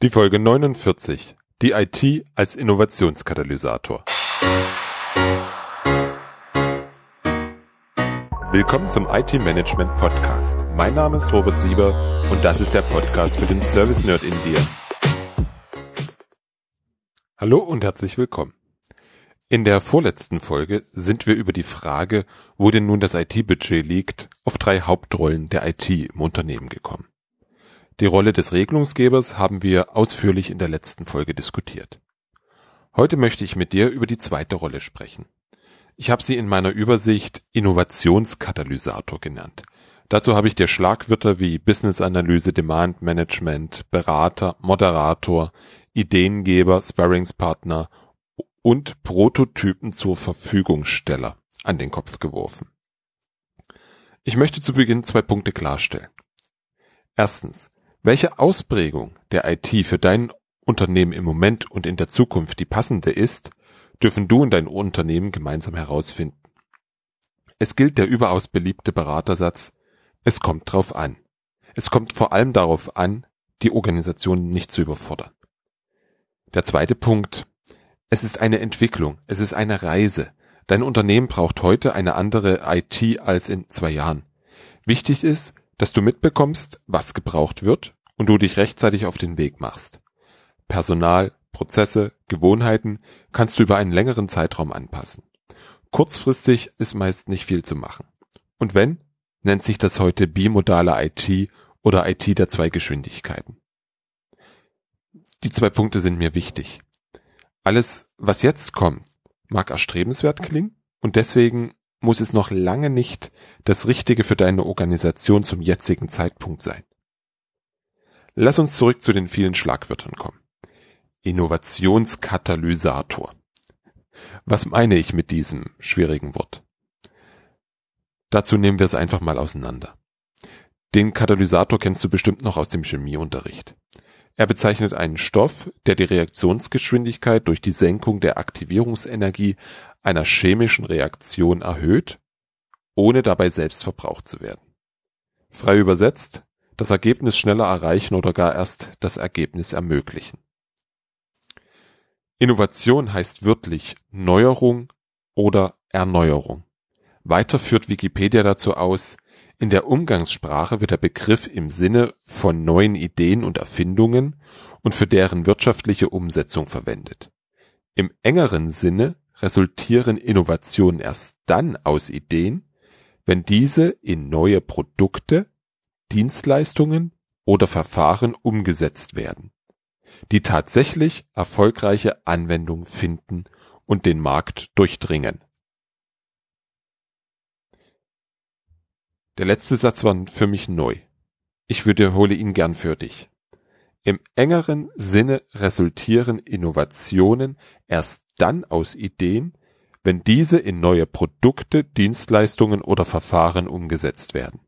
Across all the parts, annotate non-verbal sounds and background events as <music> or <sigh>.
Die Folge 49. Die IT als Innovationskatalysator. Willkommen zum IT Management Podcast. Mein Name ist Robert Sieber und das ist der Podcast für den Service Nerd in dir. Hallo und herzlich willkommen. In der vorletzten Folge sind wir über die Frage, wo denn nun das IT-Budget liegt, auf drei Hauptrollen der IT im Unternehmen gekommen. Die Rolle des Regelungsgebers haben wir ausführlich in der letzten Folge diskutiert. Heute möchte ich mit dir über die zweite Rolle sprechen. Ich habe sie in meiner Übersicht Innovationskatalysator genannt. Dazu habe ich dir Schlagwörter wie Business Analyse, Demand Management, Berater, Moderator, Ideengeber, Sparringspartner und Prototypen zur Verfügungsteller an den Kopf geworfen. Ich möchte zu Beginn zwei Punkte klarstellen. Erstens, welche Ausprägung der IT für dein Unternehmen im Moment und in der Zukunft die passende ist, dürfen du und dein Unternehmen gemeinsam herausfinden. Es gilt der überaus beliebte Beratersatz, es kommt drauf an. Es kommt vor allem darauf an, die Organisation nicht zu überfordern. Der zweite Punkt, es ist eine Entwicklung, es ist eine Reise. Dein Unternehmen braucht heute eine andere IT als in zwei Jahren. Wichtig ist, dass du mitbekommst, was gebraucht wird und du dich rechtzeitig auf den Weg machst. Personal, Prozesse, Gewohnheiten kannst du über einen längeren Zeitraum anpassen. Kurzfristig ist meist nicht viel zu machen. Und wenn, nennt sich das heute bimodale IT oder IT der zwei Geschwindigkeiten. Die zwei Punkte sind mir wichtig. Alles, was jetzt kommt, mag erstrebenswert klingen und deswegen muss es noch lange nicht das Richtige für deine Organisation zum jetzigen Zeitpunkt sein. Lass uns zurück zu den vielen Schlagwörtern kommen. Innovationskatalysator. Was meine ich mit diesem schwierigen Wort? Dazu nehmen wir es einfach mal auseinander. Den Katalysator kennst du bestimmt noch aus dem Chemieunterricht. Er bezeichnet einen Stoff, der die Reaktionsgeschwindigkeit durch die Senkung der Aktivierungsenergie einer chemischen Reaktion erhöht, ohne dabei selbst verbraucht zu werden. Frei übersetzt, das Ergebnis schneller erreichen oder gar erst das Ergebnis ermöglichen. Innovation heißt wörtlich Neuerung oder Erneuerung. Weiter führt Wikipedia dazu aus, in der Umgangssprache wird der Begriff im Sinne von neuen Ideen und Erfindungen und für deren wirtschaftliche Umsetzung verwendet. Im engeren Sinne resultieren Innovationen erst dann aus Ideen, wenn diese in neue Produkte, Dienstleistungen oder Verfahren umgesetzt werden, die tatsächlich erfolgreiche Anwendung finden und den Markt durchdringen. Der letzte Satz war für mich neu. Ich wiederhole ihn gern für dich. Im engeren Sinne resultieren Innovationen erst dann aus Ideen, wenn diese in neue Produkte, Dienstleistungen oder Verfahren umgesetzt werden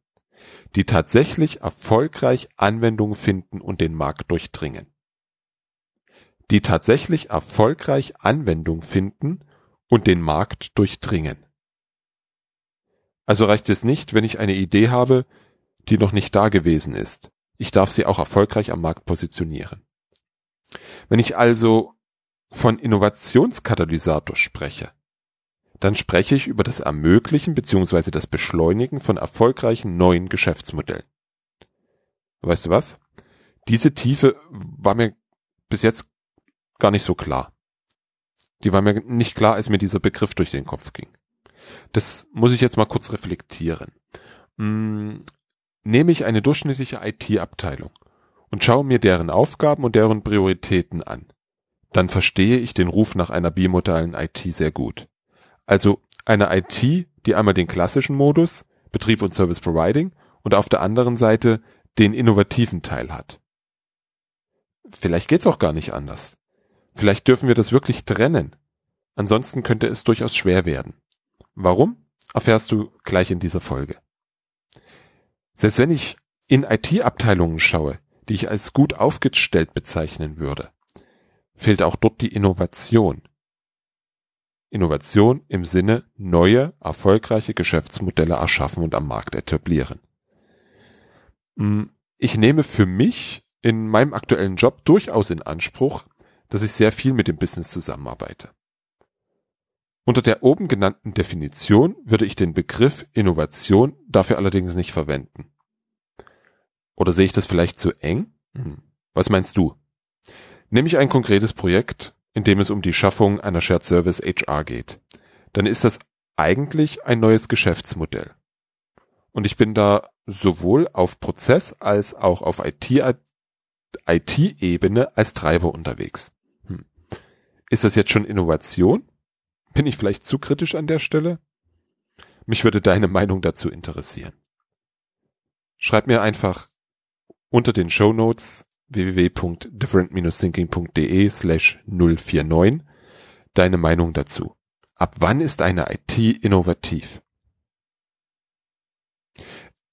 die tatsächlich erfolgreich Anwendung finden und den Markt durchdringen. Die tatsächlich erfolgreich Anwendung finden und den Markt durchdringen. Also reicht es nicht, wenn ich eine Idee habe, die noch nicht da gewesen ist. Ich darf sie auch erfolgreich am Markt positionieren. Wenn ich also von Innovationskatalysator spreche, dann spreche ich über das Ermöglichen bzw. das Beschleunigen von erfolgreichen neuen Geschäftsmodellen. Weißt du was? Diese Tiefe war mir bis jetzt gar nicht so klar. Die war mir nicht klar, als mir dieser Begriff durch den Kopf ging. Das muss ich jetzt mal kurz reflektieren. Hm, nehme ich eine durchschnittliche IT-Abteilung und schaue mir deren Aufgaben und deren Prioritäten an, dann verstehe ich den Ruf nach einer bimodalen IT sehr gut. Also eine IT, die einmal den klassischen Modus, Betrieb und Service Providing, und auf der anderen Seite den innovativen Teil hat. Vielleicht geht's auch gar nicht anders. Vielleicht dürfen wir das wirklich trennen. Ansonsten könnte es durchaus schwer werden. Warum? Erfährst du gleich in dieser Folge. Selbst wenn ich in IT-Abteilungen schaue, die ich als gut aufgestellt bezeichnen würde, fehlt auch dort die Innovation. Innovation im Sinne neue, erfolgreiche Geschäftsmodelle erschaffen und am Markt etablieren. Hm, ich nehme für mich in meinem aktuellen Job durchaus in Anspruch, dass ich sehr viel mit dem Business zusammenarbeite. Unter der oben genannten Definition würde ich den Begriff Innovation dafür allerdings nicht verwenden. Oder sehe ich das vielleicht zu eng? Hm. Was meinst du? Nehme ich ein konkretes Projekt, in dem es um die Schaffung einer Shared Service HR geht, dann ist das eigentlich ein neues Geschäftsmodell. Und ich bin da sowohl auf Prozess als auch auf IT-Ebene als Treiber unterwegs. Hm. Ist das jetzt schon Innovation? Bin ich vielleicht zu kritisch an der Stelle? Mich würde deine Meinung dazu interessieren. Schreib mir einfach unter den Show Notes www.different-thinking.de slash 049 deine Meinung dazu. Ab wann ist eine IT innovativ?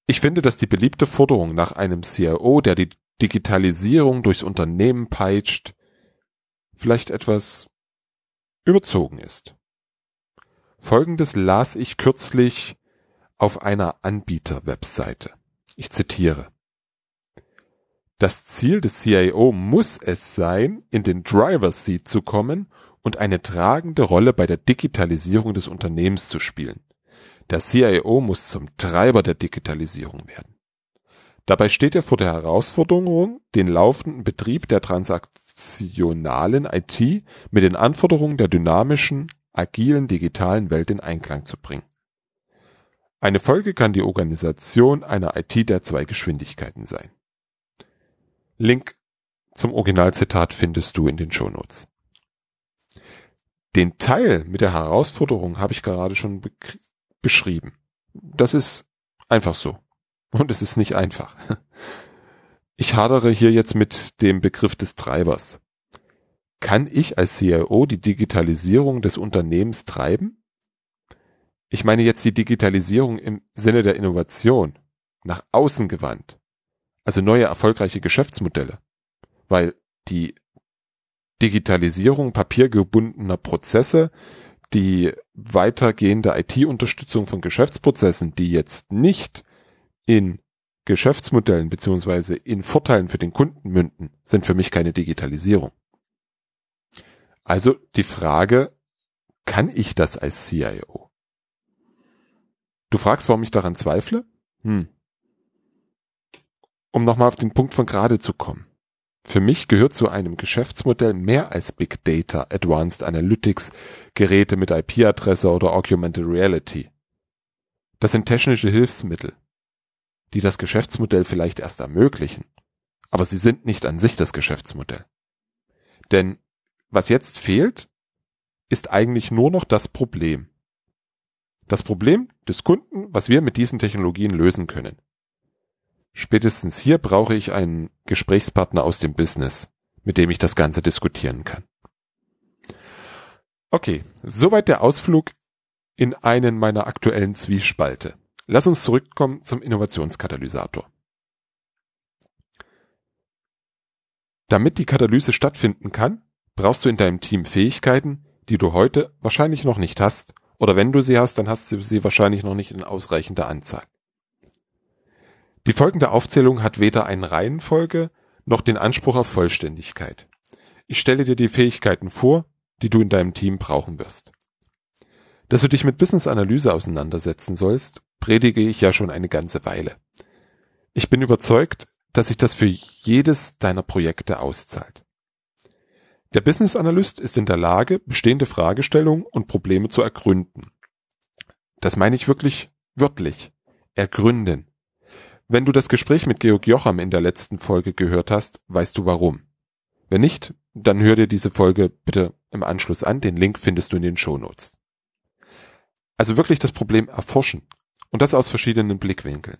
Ich finde, dass die beliebte Forderung nach einem CIO, der die Digitalisierung durchs Unternehmen peitscht, vielleicht etwas überzogen ist. Folgendes las ich kürzlich auf einer Anbieter-Webseite. Ich zitiere. Das Ziel des CIO muss es sein, in den Driver's Seat zu kommen und eine tragende Rolle bei der Digitalisierung des Unternehmens zu spielen. Der CIO muss zum Treiber der Digitalisierung werden. Dabei steht er vor der Herausforderung, den laufenden Betrieb der transaktionalen IT mit den Anforderungen der dynamischen, agilen digitalen Welt in Einklang zu bringen. Eine Folge kann die Organisation einer IT der zwei Geschwindigkeiten sein. Link zum Originalzitat findest du in den Shownotes. Den Teil mit der Herausforderung habe ich gerade schon be beschrieben. Das ist einfach so. Und es ist nicht einfach. <laughs> Ich hadere hier jetzt mit dem Begriff des Treibers. Kann ich als CIO die Digitalisierung des Unternehmens treiben? Ich meine jetzt die Digitalisierung im Sinne der Innovation, nach außen gewandt, also neue erfolgreiche Geschäftsmodelle, weil die Digitalisierung papiergebundener Prozesse, die weitergehende IT-Unterstützung von Geschäftsprozessen, die jetzt nicht in Geschäftsmodellen beziehungsweise in Vorteilen für den Kunden münden, sind für mich keine Digitalisierung. Also die Frage, kann ich das als CIO? Du fragst, warum ich daran zweifle? Hm. Um nochmal auf den Punkt von gerade zu kommen. Für mich gehört zu einem Geschäftsmodell mehr als Big Data, Advanced Analytics, Geräte mit IP-Adresse oder Augmented Reality. Das sind technische Hilfsmittel, die das Geschäftsmodell vielleicht erst ermöglichen, aber sie sind nicht an sich das Geschäftsmodell. Denn was jetzt fehlt, ist eigentlich nur noch das Problem. Das Problem des Kunden, was wir mit diesen Technologien lösen können. Spätestens hier brauche ich einen Gesprächspartner aus dem Business, mit dem ich das Ganze diskutieren kann. Okay, soweit der Ausflug in einen meiner aktuellen Zwiespalte. Lass uns zurückkommen zum Innovationskatalysator. Damit die Katalyse stattfinden kann, brauchst du in deinem Team Fähigkeiten, die du heute wahrscheinlich noch nicht hast, oder wenn du sie hast, dann hast du sie wahrscheinlich noch nicht in ausreichender Anzahl. Die folgende Aufzählung hat weder eine Reihenfolge noch den Anspruch auf Vollständigkeit. Ich stelle dir die Fähigkeiten vor, die du in deinem Team brauchen wirst. Dass du dich mit Business-Analyse auseinandersetzen sollst, predige ich ja schon eine ganze Weile. Ich bin überzeugt, dass sich das für jedes deiner Projekte auszahlt. Der Business Analyst ist in der Lage, bestehende Fragestellungen und Probleme zu ergründen. Das meine ich wirklich wörtlich. Ergründen. Wenn du das Gespräch mit Georg Jocham in der letzten Folge gehört hast, weißt du warum. Wenn nicht, dann hör dir diese Folge bitte im Anschluss an. Den Link findest du in den Shownotes. Also wirklich das Problem erforschen. Und das aus verschiedenen Blickwinkeln.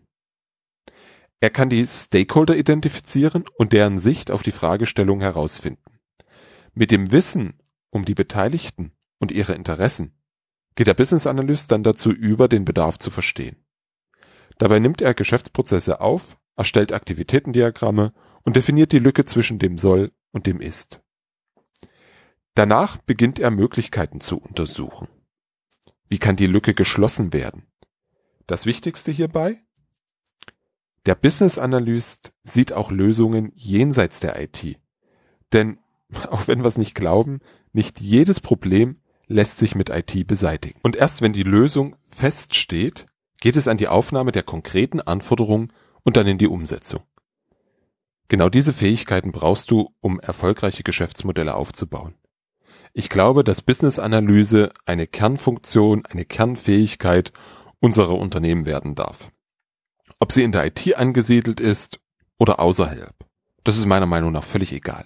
Er kann die Stakeholder identifizieren und deren Sicht auf die Fragestellung herausfinden. Mit dem Wissen um die Beteiligten und ihre Interessen geht der Business Analyst dann dazu über, den Bedarf zu verstehen. Dabei nimmt er Geschäftsprozesse auf, erstellt Aktivitätendiagramme und definiert die Lücke zwischen dem Soll und dem Ist. Danach beginnt er Möglichkeiten zu untersuchen. Wie kann die Lücke geschlossen werden? Das Wichtigste hierbei? Der Business Analyst sieht auch Lösungen jenseits der IT. Denn, <laughs> auch wenn wir es nicht glauben, nicht jedes Problem lässt sich mit IT beseitigen. Und erst wenn die Lösung feststeht, geht es an die Aufnahme der konkreten Anforderungen und dann in die Umsetzung. Genau diese Fähigkeiten brauchst du, um erfolgreiche Geschäftsmodelle aufzubauen. Ich glaube, dass Business Analyse eine Kernfunktion, eine Kernfähigkeit unserer Unternehmen werden darf. Ob sie in der IT angesiedelt ist oder außerhalb. Das ist meiner Meinung nach völlig egal.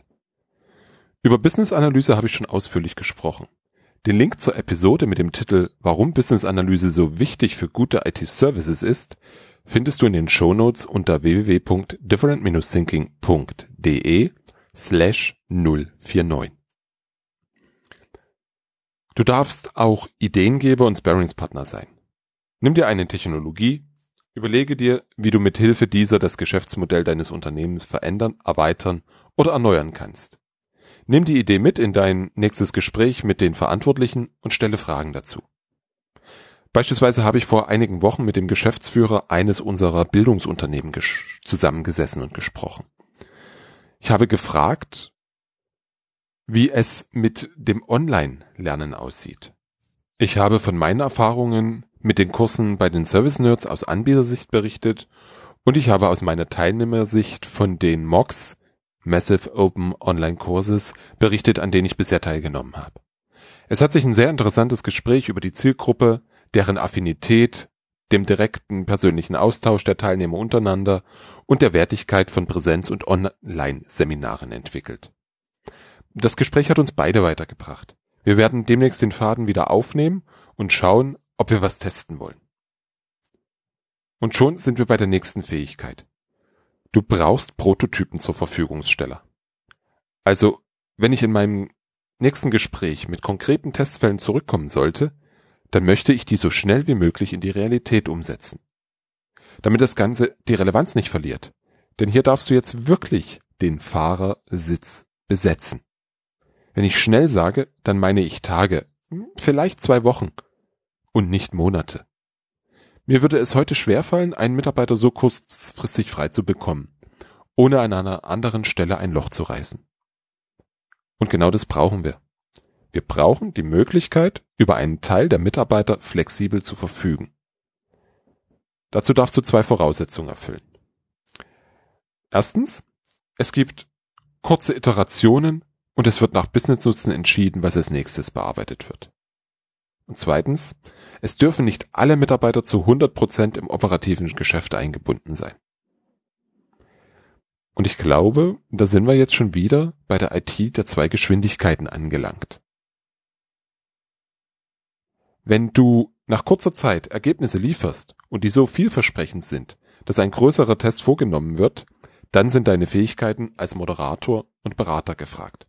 Über Business Analyse habe ich schon ausführlich gesprochen. Den Link zur Episode mit dem Titel Warum Business Analyse so wichtig für gute IT-Services ist, findest du in den Shownotes unter www.different-thinking.de slash 049. Du darfst auch Ideengeber und Sparringspartner sein. Nimm dir eine Technologie, überlege dir, wie du mit Hilfe dieser das Geschäftsmodell deines Unternehmens verändern, erweitern oder erneuern kannst. Nimm die Idee mit in dein nächstes Gespräch mit den Verantwortlichen und stelle Fragen dazu. Beispielsweise habe ich vor einigen Wochen mit dem Geschäftsführer eines unserer Bildungsunternehmen zusammengesessen und gesprochen. Ich habe gefragt, wie es mit dem Online-Lernen aussieht. Ich habe von meinen Erfahrungen mit den Kursen bei den Service Nerds aus Anbietersicht berichtet und ich habe aus meiner Teilnehmersicht von den MOOCs Massive Open Online Courses berichtet, an denen ich bisher teilgenommen habe. Es hat sich ein sehr interessantes Gespräch über die Zielgruppe, deren Affinität, dem direkten persönlichen Austausch der Teilnehmer untereinander und der Wertigkeit von Präsenz- und Online-Seminaren entwickelt. Das Gespräch hat uns beide weitergebracht. Wir werden demnächst den Faden wieder aufnehmen und schauen, ob wir was testen wollen. Und schon sind wir bei der nächsten Fähigkeit. Du brauchst Prototypen zur Verfügungssteller. Also, wenn ich in meinem nächsten Gespräch mit konkreten Testfällen zurückkommen sollte, dann möchte ich die so schnell wie möglich in die Realität umsetzen. Damit das Ganze die Relevanz nicht verliert. Denn hier darfst du jetzt wirklich den Fahrersitz besetzen. Wenn ich schnell sage, dann meine ich Tage, vielleicht zwei Wochen und nicht Monate. Mir würde es heute schwerfallen, einen Mitarbeiter so kurzfristig frei zu bekommen, ohne an einer anderen Stelle ein Loch zu reißen. Und genau das brauchen wir. Wir brauchen die Möglichkeit, über einen Teil der Mitarbeiter flexibel zu verfügen. Dazu darfst du zwei Voraussetzungen erfüllen. Erstens, es gibt kurze Iterationen und es wird nach Business-Nutzen entschieden, was als nächstes bearbeitet wird. Und zweitens, es dürfen nicht alle Mitarbeiter zu 100 Prozent im operativen Geschäft eingebunden sein. Und ich glaube, da sind wir jetzt schon wieder bei der IT der zwei Geschwindigkeiten angelangt. Wenn du nach kurzer Zeit Ergebnisse lieferst und die so vielversprechend sind, dass ein größerer Test vorgenommen wird, dann sind deine Fähigkeiten als Moderator und Berater gefragt.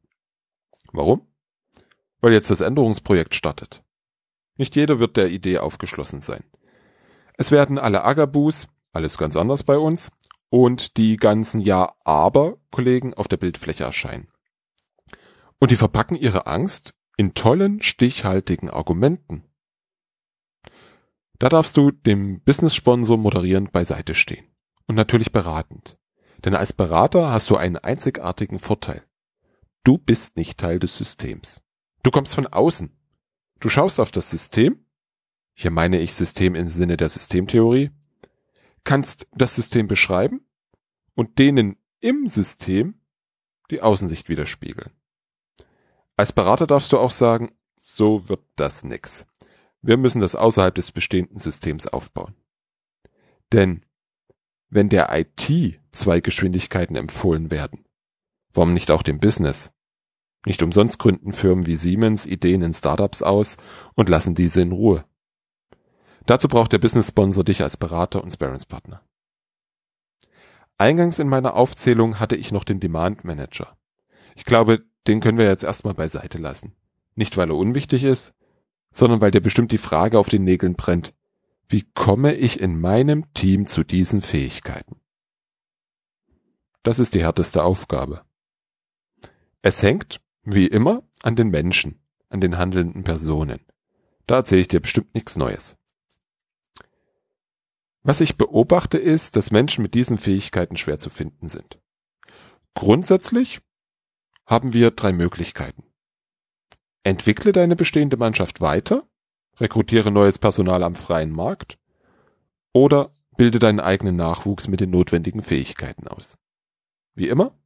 Warum? Weil jetzt das Änderungsprojekt startet. Nicht jeder wird der Idee aufgeschlossen sein. Es werden alle Agabus, alles ganz anders bei uns, und die ganzen Ja-Aber-Kollegen auf der Bildfläche erscheinen. Und die verpacken ihre Angst in tollen, stichhaltigen Argumenten. Da darfst du dem Business-Sponsor moderierend beiseite stehen. Und natürlich beratend. Denn als Berater hast du einen einzigartigen Vorteil. Du bist nicht Teil des Systems. Du kommst von außen. Du schaust auf das System, hier meine ich System im Sinne der Systemtheorie, kannst das System beschreiben und denen im System die Außensicht widerspiegeln. Als Berater darfst du auch sagen, so wird das nix. Wir müssen das außerhalb des bestehenden Systems aufbauen. Denn wenn der IT zwei Geschwindigkeiten empfohlen werden, warum nicht auch dem Business? Nicht umsonst gründen Firmen wie Siemens Ideen in Startups aus und lassen diese in Ruhe. Dazu braucht der Business Sponsor dich als Berater und Sparringspartner. Eingangs in meiner Aufzählung hatte ich noch den Demand Manager. Ich glaube, den können wir jetzt erstmal beiseite lassen. Nicht weil er unwichtig ist, sondern weil der bestimmt die Frage auf den Nägeln brennt. Wie komme ich in meinem Team zu diesen Fähigkeiten? Das ist die härteste Aufgabe. Es hängt, wie immer an den Menschen, an den handelnden Personen. Da erzähle ich dir bestimmt nichts Neues. Was ich beobachte ist, dass Menschen mit diesen Fähigkeiten schwer zu finden sind. Grundsätzlich haben wir drei Möglichkeiten. Entwickle deine bestehende Mannschaft weiter, rekrutiere neues Personal am freien Markt oder bilde deinen eigenen Nachwuchs mit den notwendigen Fähigkeiten aus. Wie immer,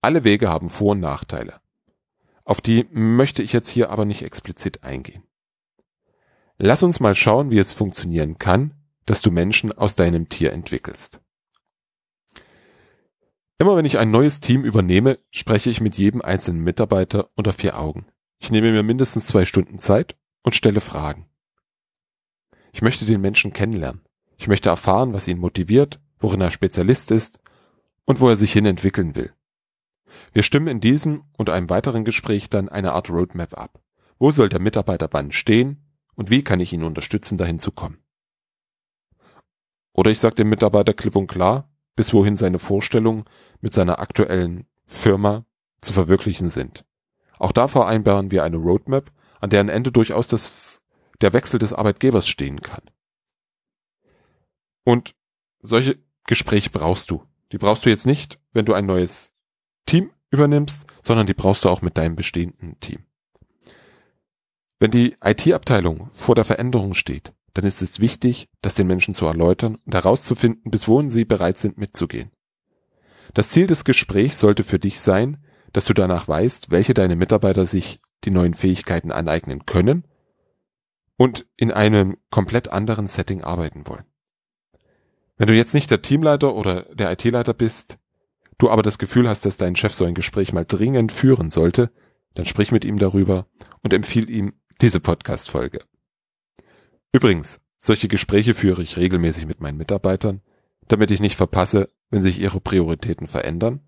alle Wege haben Vor- und Nachteile. Auf die möchte ich jetzt hier aber nicht explizit eingehen. Lass uns mal schauen, wie es funktionieren kann, dass du Menschen aus deinem Tier entwickelst. Immer wenn ich ein neues Team übernehme, spreche ich mit jedem einzelnen Mitarbeiter unter vier Augen. Ich nehme mir mindestens zwei Stunden Zeit und stelle Fragen. Ich möchte den Menschen kennenlernen. Ich möchte erfahren, was ihn motiviert, worin er Spezialist ist und wo er sich hin entwickeln will. Wir stimmen in diesem und einem weiteren Gespräch dann eine Art Roadmap ab. Wo soll der Mitarbeiter wann stehen und wie kann ich ihn unterstützen, dahin zu kommen? Oder ich sage dem Mitarbeiter klipp und klar, bis wohin seine Vorstellungen mit seiner aktuellen Firma zu verwirklichen sind. Auch da vereinbaren wir eine Roadmap, an deren Ende durchaus das, der Wechsel des Arbeitgebers stehen kann. Und solche Gespräche brauchst du. Die brauchst du jetzt nicht, wenn du ein neues Team übernimmst, sondern die brauchst du auch mit deinem bestehenden Team. Wenn die IT-Abteilung vor der Veränderung steht, dann ist es wichtig, das den Menschen zu erläutern und herauszufinden, bis wohin sie bereit sind mitzugehen. Das Ziel des Gesprächs sollte für dich sein, dass du danach weißt, welche deine Mitarbeiter sich die neuen Fähigkeiten aneignen können und in einem komplett anderen Setting arbeiten wollen. Wenn du jetzt nicht der Teamleiter oder der IT-Leiter bist, du aber das Gefühl hast, dass dein Chef so ein Gespräch mal dringend führen sollte, dann sprich mit ihm darüber und empfiehl ihm diese Podcast-Folge. Übrigens, solche Gespräche führe ich regelmäßig mit meinen Mitarbeitern, damit ich nicht verpasse, wenn sich ihre Prioritäten verändern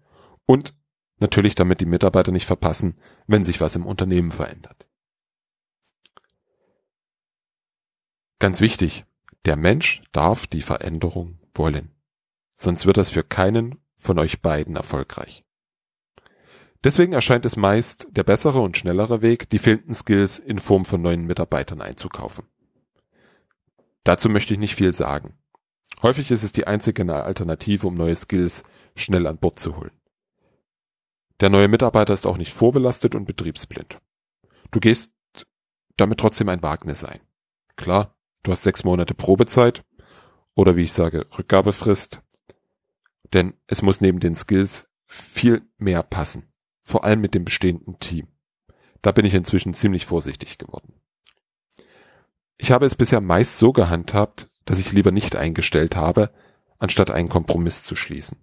und natürlich damit die Mitarbeiter nicht verpassen, wenn sich was im Unternehmen verändert. Ganz wichtig, der Mensch darf die Veränderung wollen. Sonst wird das für keinen von euch beiden erfolgreich. Deswegen erscheint es meist der bessere und schnellere Weg, die fehlenden Skills in Form von neuen Mitarbeitern einzukaufen. Dazu möchte ich nicht viel sagen. Häufig ist es die einzige Alternative, um neue Skills schnell an Bord zu holen. Der neue Mitarbeiter ist auch nicht vorbelastet und betriebsblind. Du gehst damit trotzdem ein Wagnis ein. Klar, du hast sechs Monate Probezeit oder wie ich sage, Rückgabefrist, denn es muss neben den Skills viel mehr passen, vor allem mit dem bestehenden Team. Da bin ich inzwischen ziemlich vorsichtig geworden. Ich habe es bisher meist so gehandhabt, dass ich lieber nicht eingestellt habe, anstatt einen Kompromiss zu schließen.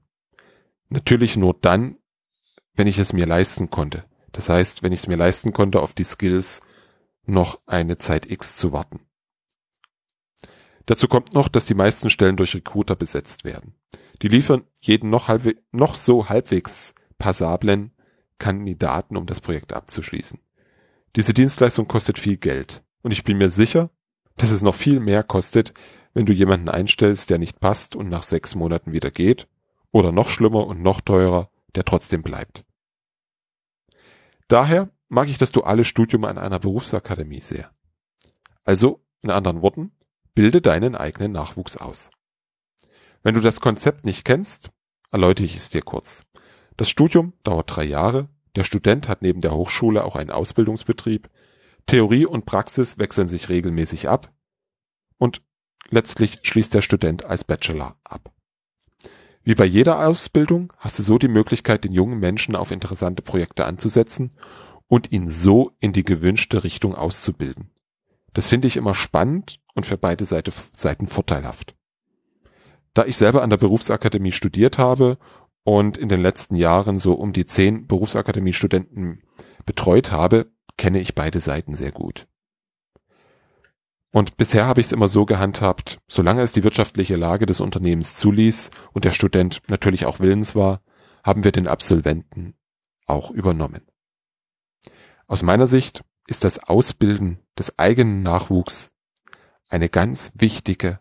Natürlich nur dann, wenn ich es mir leisten konnte. Das heißt, wenn ich es mir leisten konnte, auf die Skills noch eine Zeit X zu warten. Dazu kommt noch, dass die meisten Stellen durch Recruiter besetzt werden. Die liefern jeden noch, halbwe noch so halbwegs passablen Kandidaten, um das Projekt abzuschließen. Diese Dienstleistung kostet viel Geld. Und ich bin mir sicher, dass es noch viel mehr kostet, wenn du jemanden einstellst, der nicht passt und nach sechs Monaten wieder geht. Oder noch schlimmer und noch teurer, der trotzdem bleibt. Daher mag ich das duale Studium an einer Berufsakademie sehr. Also, in anderen Worten, bilde deinen eigenen Nachwuchs aus. Wenn du das Konzept nicht kennst, erläutere ich es dir kurz. Das Studium dauert drei Jahre, der Student hat neben der Hochschule auch einen Ausbildungsbetrieb, Theorie und Praxis wechseln sich regelmäßig ab und letztlich schließt der Student als Bachelor ab. Wie bei jeder Ausbildung hast du so die Möglichkeit, den jungen Menschen auf interessante Projekte anzusetzen und ihn so in die gewünschte Richtung auszubilden. Das finde ich immer spannend und für beide Seiten vorteilhaft. Da ich selber an der Berufsakademie studiert habe und in den letzten Jahren so um die zehn Berufsakademie-Studenten betreut habe, kenne ich beide Seiten sehr gut. Und bisher habe ich es immer so gehandhabt, solange es die wirtschaftliche Lage des Unternehmens zuließ und der Student natürlich auch willens war, haben wir den Absolventen auch übernommen. Aus meiner Sicht ist das Ausbilden des eigenen Nachwuchs eine ganz wichtige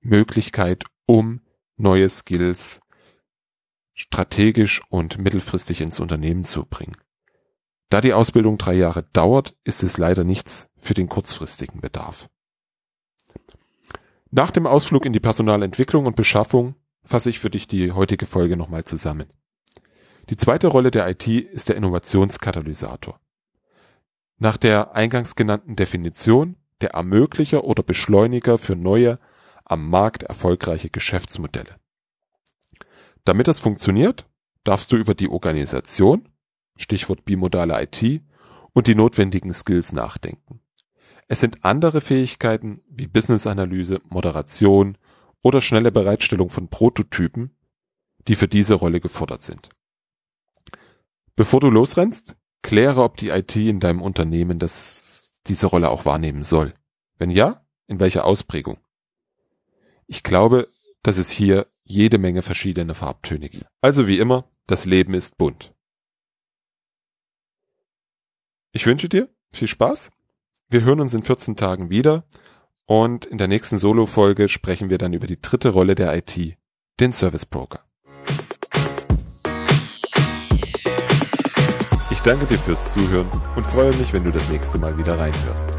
Möglichkeit, um neue Skills strategisch und mittelfristig ins Unternehmen zu bringen. Da die Ausbildung drei Jahre dauert, ist es leider nichts für den kurzfristigen Bedarf. Nach dem Ausflug in die Personalentwicklung und Beschaffung fasse ich für dich die heutige Folge nochmal zusammen. Die zweite Rolle der IT ist der Innovationskatalysator. Nach der eingangs genannten Definition der Ermöglicher oder Beschleuniger für neue, am Markt erfolgreiche Geschäftsmodelle. Damit das funktioniert, darfst du über die Organisation, Stichwort bimodale IT, und die notwendigen Skills nachdenken. Es sind andere Fähigkeiten wie Business-Analyse, Moderation oder schnelle Bereitstellung von Prototypen, die für diese Rolle gefordert sind. Bevor du losrennst, kläre, ob die IT in deinem Unternehmen das, diese Rolle auch wahrnehmen soll. Wenn ja, in welcher Ausprägung? Ich glaube, dass es hier jede Menge verschiedene Farbtöne gibt. Also wie immer, das Leben ist bunt. Ich wünsche dir viel Spaß. Wir hören uns in 14 Tagen wieder und in der nächsten Solo-Folge sprechen wir dann über die dritte Rolle der IT, den Service Broker. Ich danke dir fürs Zuhören und freue mich, wenn du das nächste Mal wieder reinhörst.